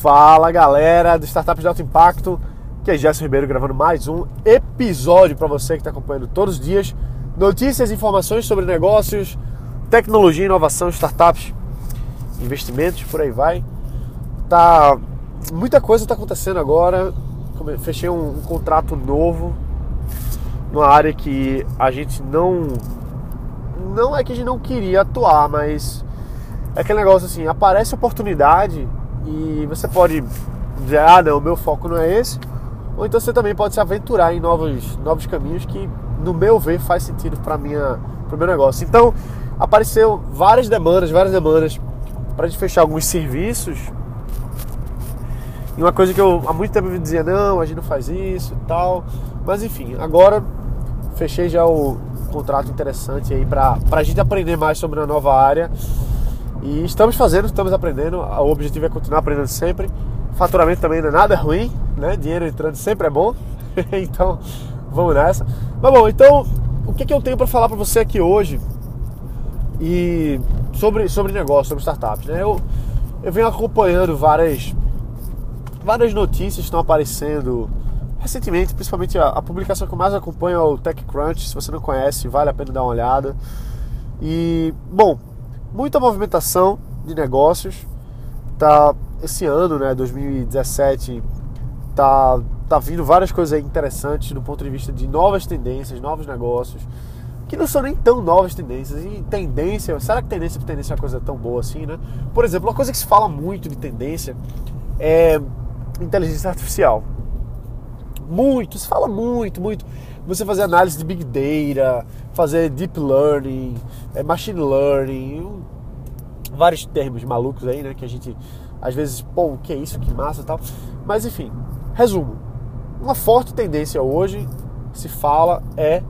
Fala galera do Startup de Alto Impacto, que é Gerson Ribeiro gravando mais um episódio para você que está acompanhando todos os dias notícias informações sobre negócios, tecnologia, inovação, startups, investimentos, por aí vai. Tá muita coisa está acontecendo agora. Fechei um, um contrato novo numa área que a gente não não é que a gente não queria atuar, mas é aquele negócio assim, aparece oportunidade e você pode dizer, ah não, o meu foco não é esse, ou então você também pode se aventurar em novos, novos caminhos que, no meu ver, faz sentido para minha meu negócio. Então, apareceu várias demandas, várias demandas para a gente fechar alguns serviços. E uma coisa que eu há muito tempo me dizia, não, a gente não faz isso e tal. Mas enfim, agora fechei já o contrato interessante aí para a gente aprender mais sobre a nova área e estamos fazendo, estamos aprendendo. O objetivo é continuar aprendendo sempre. Faturamento também não é nada ruim, né? Dinheiro entrando sempre é bom. então, vamos nessa. Mas bom, então, o que, que eu tenho para falar para você aqui hoje? E sobre, sobre negócio, sobre startups, né? Eu, eu venho acompanhando várias, várias notícias que estão aparecendo recentemente, principalmente a, a publicação que eu mais acompanho é o TechCrunch. Se você não conhece, vale a pena dar uma olhada. E, bom, muita movimentação de negócios. Tá esse ano, né, 2017, tá tá vindo várias coisas interessantes do ponto de vista de novas tendências, novos negócios, que não são nem tão novas tendências. E tendência, será que tendência por tendência é uma coisa tão boa assim, né? Por exemplo, uma coisa que se fala muito de tendência é inteligência artificial. Muito, se fala muito, muito. Você fazer análise de big data, fazer deep learning, é, machine learning, vários termos malucos aí, né? Que a gente às vezes, pô, o que é isso? Que massa tal. Mas enfim, resumo. Uma forte tendência hoje se fala é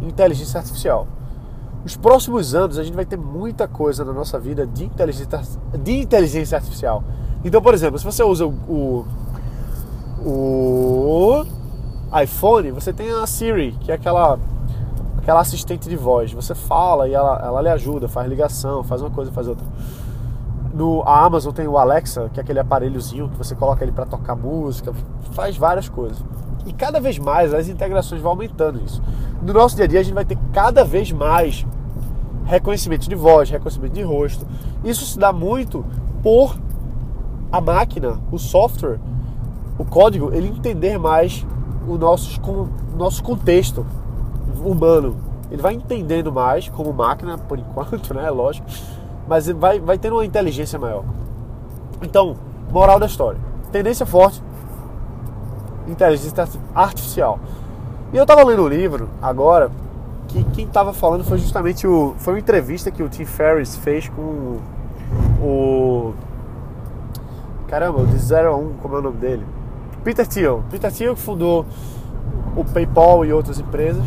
inteligência artificial. Nos próximos anos a gente vai ter muita coisa na nossa vida de inteligência, de inteligência artificial. Então, por exemplo, se você usa o, o, o iPhone, você tem a Siri, que é aquela aquela assistente de voz. Você fala e ela, ela lhe ajuda, faz ligação, faz uma coisa, faz outra. No, a Amazon tem o Alexa, que é aquele aparelhozinho que você coloca ele para tocar música, faz várias coisas. E cada vez mais as integrações vão aumentando isso. No nosso dia a dia a gente vai ter cada vez mais reconhecimento de voz, reconhecimento de rosto. Isso se dá muito por a máquina, o software, o código, ele entender mais o nosso, o nosso contexto humano. Ele vai entendendo mais como máquina, por enquanto, né? Lógico. Mas vai, vai tendo uma inteligência maior. Então, moral da história. Tendência forte, inteligência artificial. E eu estava lendo um livro agora que quem estava falando foi justamente o. Foi uma entrevista que o Tim Ferriss fez com o. Caramba, o de 0 a 1, como é o nome dele? Peter Thiel. Peter Thiel que fundou o PayPal e outras empresas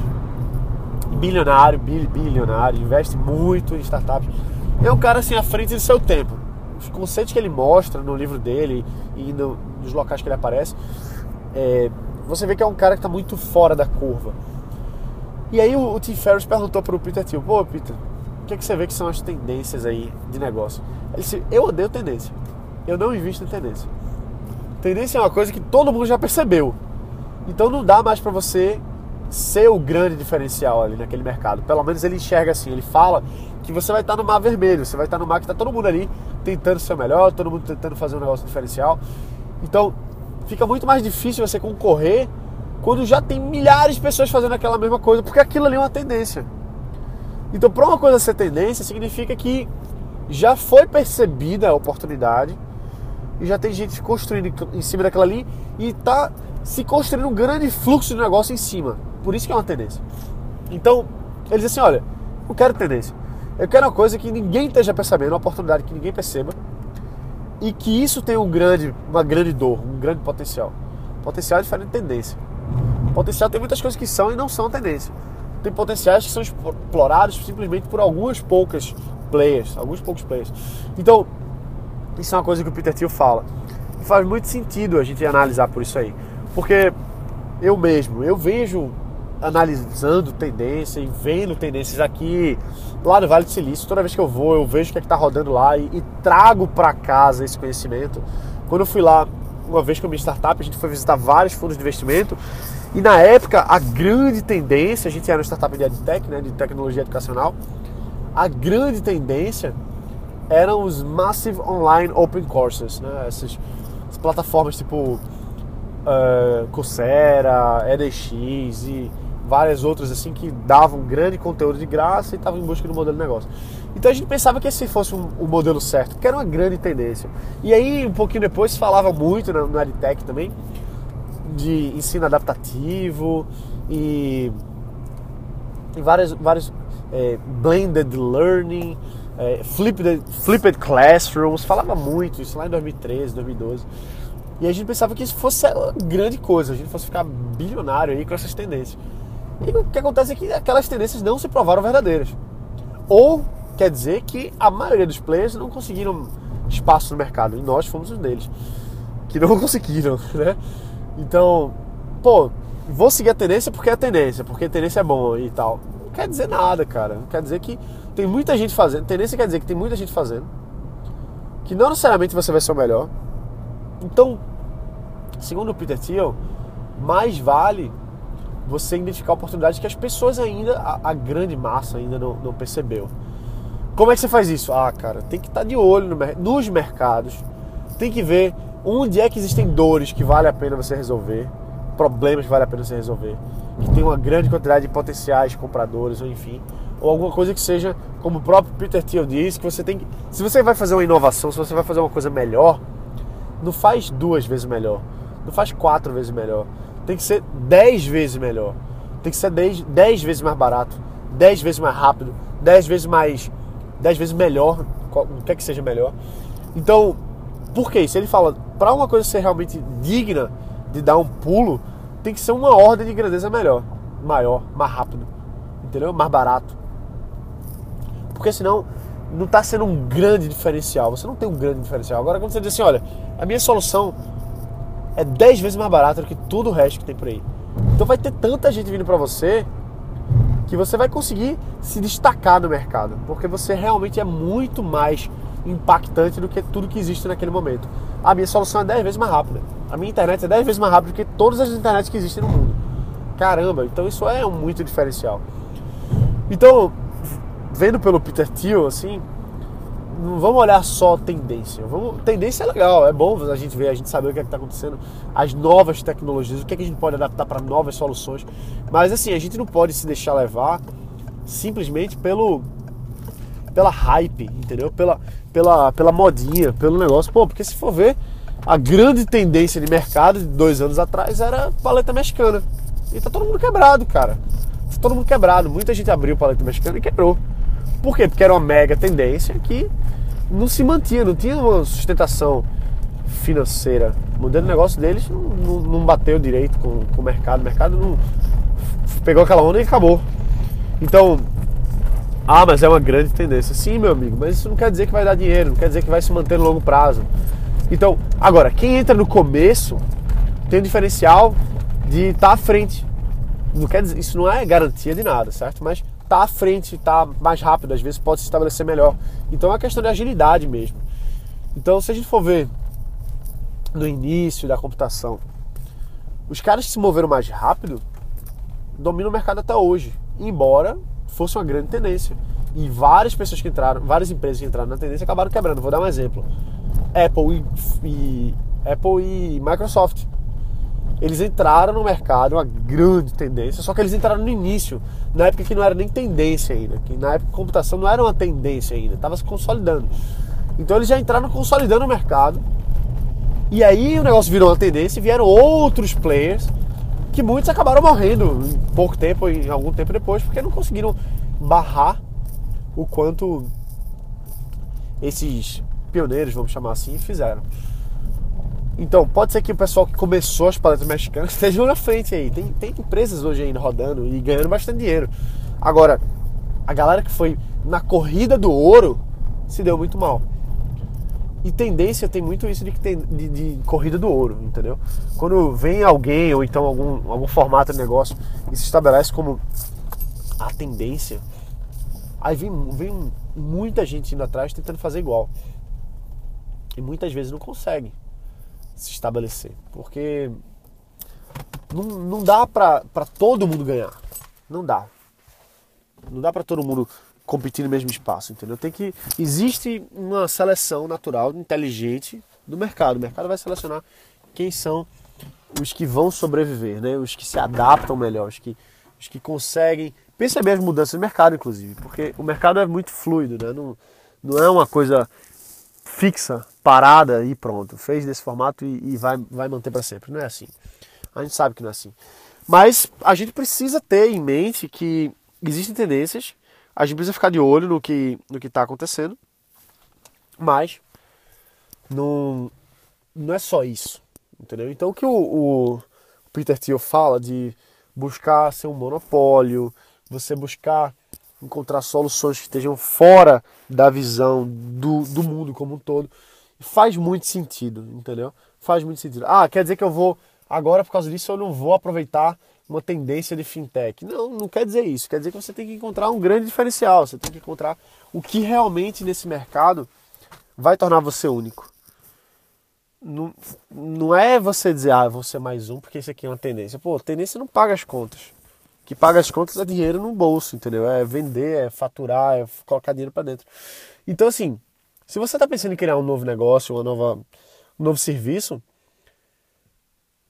bilionário, bilionário, investe muito em startups. É um cara assim à frente do seu tempo. Os conceitos que ele mostra no livro dele e no, nos locais que ele aparece, é, você vê que é um cara que está muito fora da curva. E aí o, o Tim Ferriss perguntou para o Peter Thiel, pô Peter, o que, é que você vê que são as tendências aí de negócio? Ele disse, eu odeio tendência. Eu não invisto em tendência. Tendência é uma coisa que todo mundo já percebeu. Então não dá mais para você ser o grande diferencial ali naquele mercado. Pelo menos ele enxerga assim, ele fala que você vai estar no mar vermelho, você vai estar no mar que está todo mundo ali tentando ser melhor, todo mundo tentando fazer um negócio diferencial. Então, fica muito mais difícil você concorrer quando já tem milhares de pessoas fazendo aquela mesma coisa, porque aquilo ali é uma tendência. Então, para uma coisa ser tendência, significa que já foi percebida a oportunidade e já tem gente construindo em cima daquela ali e está se construindo um grande fluxo de negócio em cima. Por isso que é uma tendência. Então, ele diz assim: olha, eu quero tendência. Eu quero uma coisa que ninguém esteja percebendo, uma oportunidade que ninguém perceba. E que isso tem um grande, uma grande dor, um grande potencial. Potencial é diferente de tendência. Potencial tem muitas coisas que são e não são tendência. Tem potenciais que são explorados simplesmente por algumas poucas players, alguns poucos players. Então, isso é uma coisa que o Peter Thiel fala. E faz muito sentido a gente analisar por isso aí. Porque eu mesmo, eu vejo analisando tendência e vendo tendências aqui, lá no Vale do Silício. Toda vez que eu vou, eu vejo o que é está rodando lá e, e trago para casa esse conhecimento. Quando eu fui lá, uma vez com a minha startup, a gente foi visitar vários fundos de investimento e na época a grande tendência, a gente era uma startup de EdTech, né, de tecnologia educacional, a grande tendência eram os Massive Online Open Courses, né, essas, essas plataformas tipo uh, Coursera, edX e várias outras assim que davam grande conteúdo de graça e estavam em busca do modelo de negócio. Então a gente pensava que esse fosse um, o modelo certo, que era uma grande tendência. E aí, um pouquinho depois, falava muito no, no EdTech também de ensino adaptativo e, e várias, vários é, blended learning, é, flipped, flipped classrooms, falava muito isso lá em 2013, 2012. E a gente pensava que isso fosse uma grande coisa, a gente fosse ficar bilionário aí com essas tendências. E o que acontece é que aquelas tendências não se provaram verdadeiras. Ou quer dizer que a maioria dos players não conseguiram espaço no mercado, e nós fomos um deles que não conseguiram, né? Então, pô, vou seguir a tendência porque é a tendência, porque a tendência é bom e tal. Não quer dizer nada, cara. Não quer dizer que tem muita gente fazendo. Tendência quer dizer que tem muita gente fazendo. Que não necessariamente você vai ser o melhor. Então, segundo o Peter Thiel, mais vale você identificar oportunidades que as pessoas ainda, a, a grande massa ainda não, não, percebeu. Como é que você faz isso? Ah, cara, tem que estar de olho no, nos mercados, tem que ver onde é que existem dores que vale a pena você resolver, problemas que vale a pena você resolver, que tem uma grande quantidade de potenciais compradores, ou enfim, ou alguma coisa que seja, como o próprio Peter Thiel diz, que você tem que, se você vai fazer uma inovação, se você vai fazer uma coisa melhor, não faz duas vezes melhor, não faz quatro vezes melhor. Tem que ser dez vezes melhor. Tem que ser dez, dez vezes mais barato, dez vezes mais rápido, dez vezes mais. dez vezes melhor, o que é que seja melhor. Então, por que Se ele fala, para uma coisa ser realmente digna de dar um pulo, tem que ser uma ordem de grandeza melhor, maior, mais rápido, entendeu? Mais barato. Porque senão não está sendo um grande diferencial. Você não tem um grande diferencial. Agora, quando você diz assim, olha, a minha solução é 10 vezes mais barata do que tudo o resto que tem por aí. Então vai ter tanta gente vindo para você que você vai conseguir se destacar no mercado, porque você realmente é muito mais impactante do que tudo que existe naquele momento. A minha solução é 10 vezes mais rápida. A minha internet é 10 vezes mais rápida do que todas as internets que existem no mundo. Caramba, então isso é um muito diferencial. Então, vendo pelo Peter Thiel, assim, não vamos olhar só tendência. Vamos, tendência é legal, é bom a gente ver, a gente saber o que é está acontecendo, as novas tecnologias, o que, é que a gente pode adaptar para novas soluções. Mas assim, a gente não pode se deixar levar simplesmente pelo pela hype, entendeu? Pela, pela, pela modinha, pelo negócio. Pô, porque se for ver, a grande tendência de mercado de dois anos atrás era paleta mexicana. E tá todo mundo quebrado, cara. Tá todo mundo quebrado. Muita gente abriu paleta mexicana e quebrou. Por quê? Porque era uma mega tendência que não se mantinha, não tinha uma sustentação financeira. O modelo de negócio deles não, não, não bateu direito com, com, o mercado. O mercado não pegou aquela onda e acabou. Então, ah, mas é uma grande tendência. Sim, meu amigo, mas isso não quer dizer que vai dar dinheiro, não quer dizer que vai se manter no longo prazo. Então, agora, quem entra no começo tem o diferencial de estar tá à frente. Não quer dizer, isso não é garantia de nada, certo? Mas tá à frente, tá mais rápido, às vezes pode se estabelecer melhor. Então é uma questão de agilidade mesmo. Então, se a gente for ver no início da computação, os caras que se moveram mais rápido dominam o mercado até hoje, embora fosse uma grande tendência. E várias pessoas que entraram, várias empresas que entraram na tendência acabaram quebrando. Vou dar um exemplo: Apple e, e Apple e Microsoft eles entraram no mercado, uma grande tendência, só que eles entraram no início, na época que não era nem tendência ainda, que na época computação não era uma tendência ainda, estava se consolidando. Então eles já entraram consolidando o mercado, e aí o negócio virou uma tendência e vieram outros players que muitos acabaram morrendo em pouco tempo, em algum tempo depois, porque não conseguiram barrar o quanto esses pioneiros, vamos chamar assim, fizeram. Então, pode ser que o pessoal que começou as paletas mexicanas esteja na frente aí. Tem, tem empresas hoje ainda rodando e ganhando bastante dinheiro. Agora, a galera que foi na corrida do ouro se deu muito mal. E tendência tem muito isso de, de, de, corrida do ouro, entendeu? Quando vem alguém ou então algum, algum formato de negócio e se estabelece como a tendência, aí vem, vem muita gente indo atrás tentando fazer igual. E muitas vezes não consegue se estabelecer, porque não, não dá pra todo mundo ganhar. Não dá. Não dá pra todo mundo competir no mesmo espaço, entendeu? Tem que existe uma seleção natural, inteligente do mercado. O mercado vai selecionar quem são os que vão sobreviver, né? Os que se adaptam melhor, os que os que conseguem perceber as mudanças do mercado, inclusive, porque o mercado é muito fluido, né? Não, não é uma coisa fixa, parada e pronto. Fez desse formato e, e vai, vai manter para sempre. Não é assim. A gente sabe que não é assim. Mas a gente precisa ter em mente que existem tendências a gente precisa ficar de olho no que no que está acontecendo, mas não, não é só isso, entendeu? Então o que o, o Peter Thiel fala de buscar ser um monopólio, você buscar encontrar soluções que estejam fora da visão do, do mundo como um todo, faz muito sentido, entendeu? Faz muito sentido. Ah, quer dizer que eu vou, agora por causa disso, eu não vou aproveitar uma tendência de fintech. Não, não quer dizer isso. Quer dizer que você tem que encontrar um grande diferencial. Você tem que encontrar o que realmente nesse mercado vai tornar você único. Não, não é você dizer, ah, vou ser mais um porque isso aqui é uma tendência. Pô, tendência não paga as contas. O que paga as contas é dinheiro no bolso, entendeu? É vender, é faturar, é colocar dinheiro para dentro. Então, assim, se você está pensando em criar um novo negócio, uma nova, um novo serviço,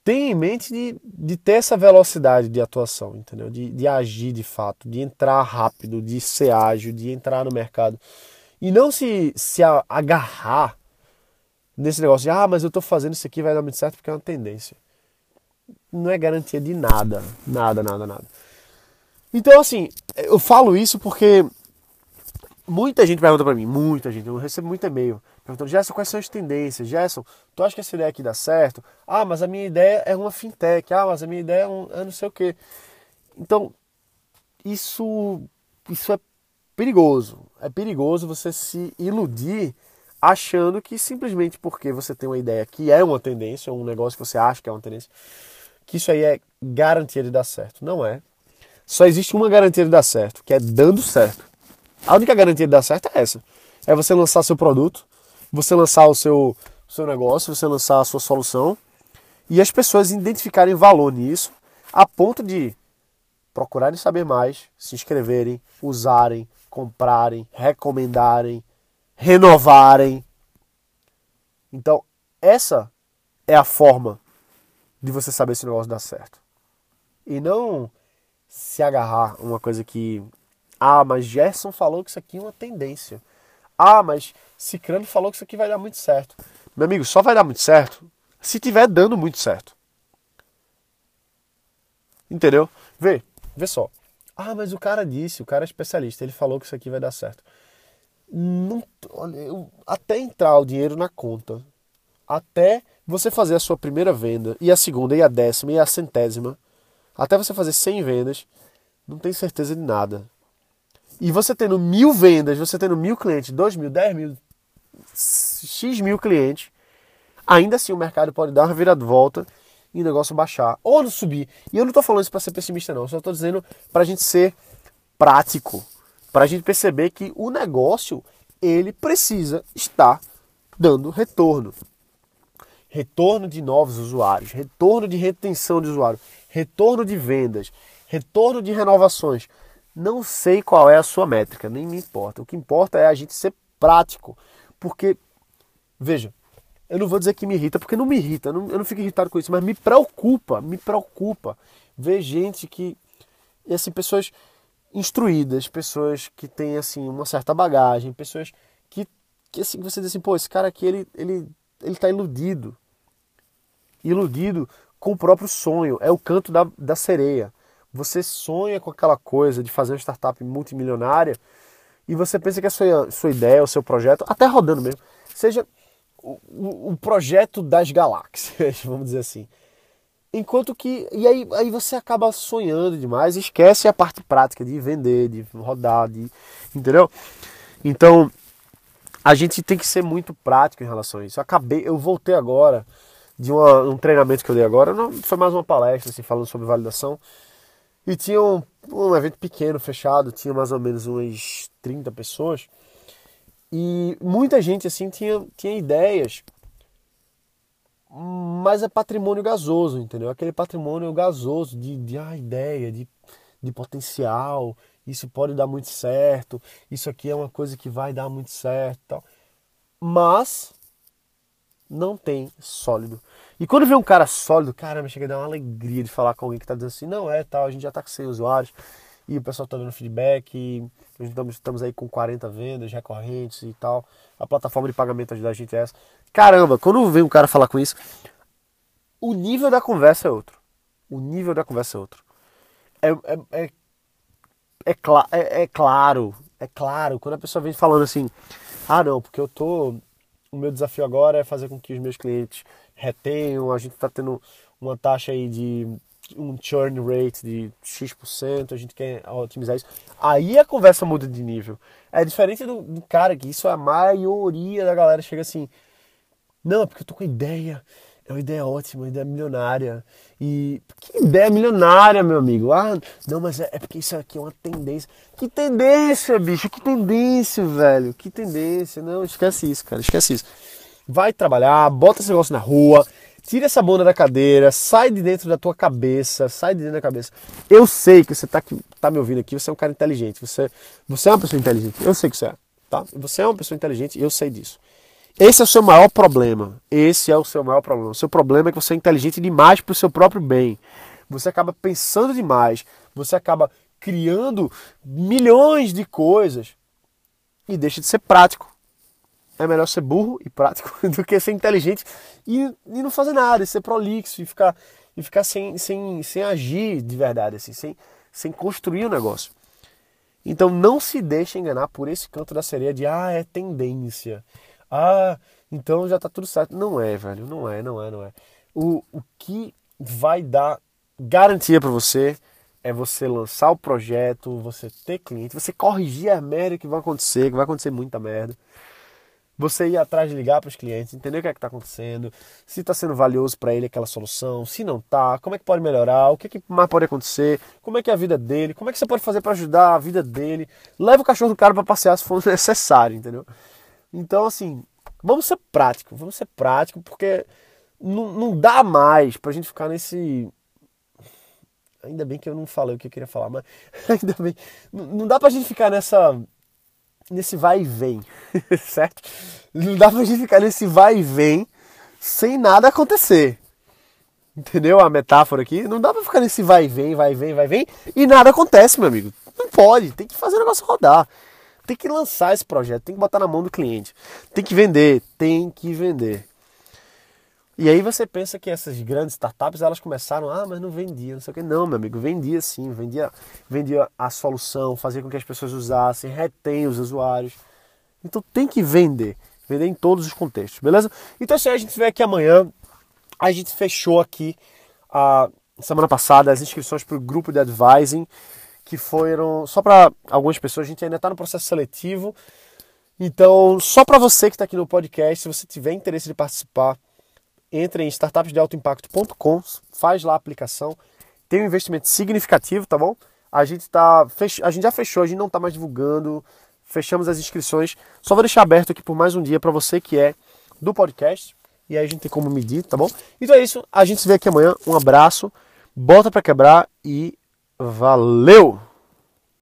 tenha em mente de, de ter essa velocidade de atuação, entendeu? De, de agir de fato, de entrar rápido, de ser ágil, de entrar no mercado. E não se, se agarrar nesse negócio de, ah, mas eu estou fazendo isso aqui, vai dar muito certo porque é uma tendência. Não é garantia de nada, nada, nada, nada. Então, assim, eu falo isso porque muita gente pergunta para mim, muita gente, eu recebo muito e-mail. Perguntando, Gerson, quais são as tendências? Gerson, tu acha que essa ideia aqui dá certo? Ah, mas a minha ideia é uma fintech. Ah, mas a minha ideia é, um, é não sei o quê. Então, isso, isso é perigoso. É perigoso você se iludir achando que simplesmente porque você tem uma ideia que é uma tendência, um negócio que você acha que é uma tendência, que isso aí é garantia de dar certo. Não é. Só existe uma garantia de dar certo, que é dando certo. A única garantia de dar certo é essa. É você lançar seu produto, você lançar o seu, seu negócio, você lançar a sua solução e as pessoas identificarem valor nisso a ponto de procurarem saber mais, se inscreverem, usarem, comprarem, recomendarem, renovarem. Então, essa é a forma de você saber se o negócio dá certo. E não se agarrar a uma coisa que. Ah, mas Gerson falou que isso aqui é uma tendência. Ah, mas Cicrano falou que isso aqui vai dar muito certo. Meu amigo, só vai dar muito certo se tiver dando muito certo. Entendeu? Vê, vê só. Ah, mas o cara disse, o cara é especialista, ele falou que isso aqui vai dar certo. Não, olha, eu, até entrar o dinheiro na conta, até você fazer a sua primeira venda, e a segunda, e a décima, e a centésima, até você fazer 100 vendas, não tem certeza de nada. E você tendo mil vendas, você tendo mil clientes, dois mil, dez mil, x mil clientes, ainda assim o mercado pode dar uma viravolta e o negócio baixar ou não subir. E eu não estou falando isso para ser pessimista, não. Eu só estou dizendo para a gente ser prático, para a gente perceber que o negócio ele precisa estar dando retorno. Retorno de novos usuários, retorno de retenção de usuário, retorno de vendas, retorno de renovações. Não sei qual é a sua métrica, nem me importa. O que importa é a gente ser prático. Porque, veja, eu não vou dizer que me irrita, porque não me irrita, eu não, eu não fico irritado com isso, mas me preocupa, me preocupa ver gente que, assim, pessoas instruídas, pessoas que têm, assim, uma certa bagagem, pessoas que, que assim, você diz assim, pô, esse cara aqui, ele, ele, ele tá iludido. Iludido com o próprio sonho, é o canto da, da sereia. Você sonha com aquela coisa de fazer uma startup multimilionária, e você pensa que a sua, sua ideia, o seu projeto, até rodando mesmo, seja o, o, projeto das galáxias, vamos dizer assim. Enquanto que. E aí, aí você acaba sonhando demais, esquece a parte prática de vender, de rodar, de. Entendeu? Então, a gente tem que ser muito prático em relação a isso. Eu acabei, eu voltei agora de uma, um treinamento que eu dei agora, não, foi mais uma palestra assim, falando sobre validação. E tinha um, um evento pequeno, fechado, tinha mais ou menos umas 30 pessoas. E muita gente assim tinha, tinha ideias, mas é patrimônio gasoso, entendeu? Aquele patrimônio gasoso de, de ah, ideia, de, de potencial, isso pode dar muito certo, isso aqui é uma coisa que vai dar muito certo tal. Mas não tem sólido. E quando vê um cara sólido, caramba, chega a dar uma alegria de falar com alguém que está dizendo assim, não é tal, a gente já está com 100 usuários e o pessoal está dando feedback, e estamos, estamos aí com 40 vendas recorrentes e tal. A plataforma de pagamento ajuda a gente a essa. Caramba, quando vem um cara falar com isso, o nível da conversa é outro. O nível da conversa é outro. É, é, é, é, cl é, é claro, é claro, quando a pessoa vem falando assim, ah não, porque eu tô. O meu desafio agora é fazer com que os meus clientes retenham, a gente está tendo uma taxa aí de um churn rate de X%, a gente quer otimizar isso. Aí a conversa muda de nível. É diferente do, do cara que isso é a maioria da galera chega assim, não, porque eu tô com ideia, é uma ideia ótima, uma ideia milionária. E que ideia milionária, meu amigo? Ah, não, mas é, é porque isso aqui é uma tendência. Que tendência, bicho? Que tendência, velho? Que tendência? Não, esquece isso, cara, esquece isso. Vai trabalhar, bota esse negócio na rua, Tira essa bunda da cadeira, sai de dentro da tua cabeça, sai de dentro da cabeça. Eu sei que você está tá me ouvindo aqui, você é um cara inteligente, você, você é uma pessoa inteligente, eu sei que você é, tá? Você é uma pessoa inteligente eu sei disso. Esse é o seu maior problema. Esse é o seu maior problema. O seu problema é que você é inteligente demais para o seu próprio bem. Você acaba pensando demais, você acaba criando milhões de coisas e deixa de ser prático é melhor ser burro e prático do que ser inteligente e, e não fazer nada, e ser prolixo e ficar, e ficar sem, sem, sem agir de verdade, assim, sem, sem construir o um negócio. Então não se deixe enganar por esse canto da sereia de ah, é tendência. Ah, então já tá tudo certo. Não é, velho, não é, não é, não é. O, o que vai dar garantia para você é você lançar o projeto, você ter cliente, você corrigir a merda que vai acontecer, que vai acontecer muita merda você ir atrás de ligar para os clientes, entender o que é está acontecendo, se está sendo valioso para ele aquela solução, se não está, como é que pode melhorar, o que, é que mais pode acontecer, como é que é a vida dele, como é que você pode fazer para ajudar a vida dele. Leva o cachorro do cara para passear se for necessário, entendeu? Então, assim, vamos ser práticos, vamos ser práticos, porque não, não dá mais para a gente ficar nesse. Ainda bem que eu não falei o que eu queria falar, mas ainda bem. Não, não dá para a gente ficar nessa nesse vai e vem, certo? Não dá pra gente ficar nesse vai e vem sem nada acontecer. Entendeu a metáfora aqui? Não dá pra ficar nesse vai e vem, vai e vem, vai e vem e nada acontece, meu amigo. Não pode, tem que fazer o negócio rodar. Tem que lançar esse projeto, tem que botar na mão do cliente. Tem que vender, tem que vender. E aí você pensa que essas grandes startups elas começaram, ah, mas não vendia, não sei o que. Não, meu amigo, vendia sim, vendia, vendia a solução, fazia com que as pessoas usassem, retém os usuários. Então tem que vender, vender em todos os contextos, beleza? Então se a gente vê aqui amanhã, a gente fechou aqui a semana passada as inscrições para o grupo de advising, que foram só para algumas pessoas, a gente ainda está no processo seletivo. Então, só para você que está aqui no podcast, se você tiver interesse de participar, entre em startupsdealtoimpacto.com, faz lá a aplicação, tem um investimento significativo, tá bom? A gente, tá, fech... a gente já fechou, a gente não está mais divulgando, fechamos as inscrições. Só vou deixar aberto aqui por mais um dia para você que é do podcast, e aí a gente tem como medir, tá bom? Então é isso, a gente se vê aqui amanhã, um abraço, bota para quebrar e valeu!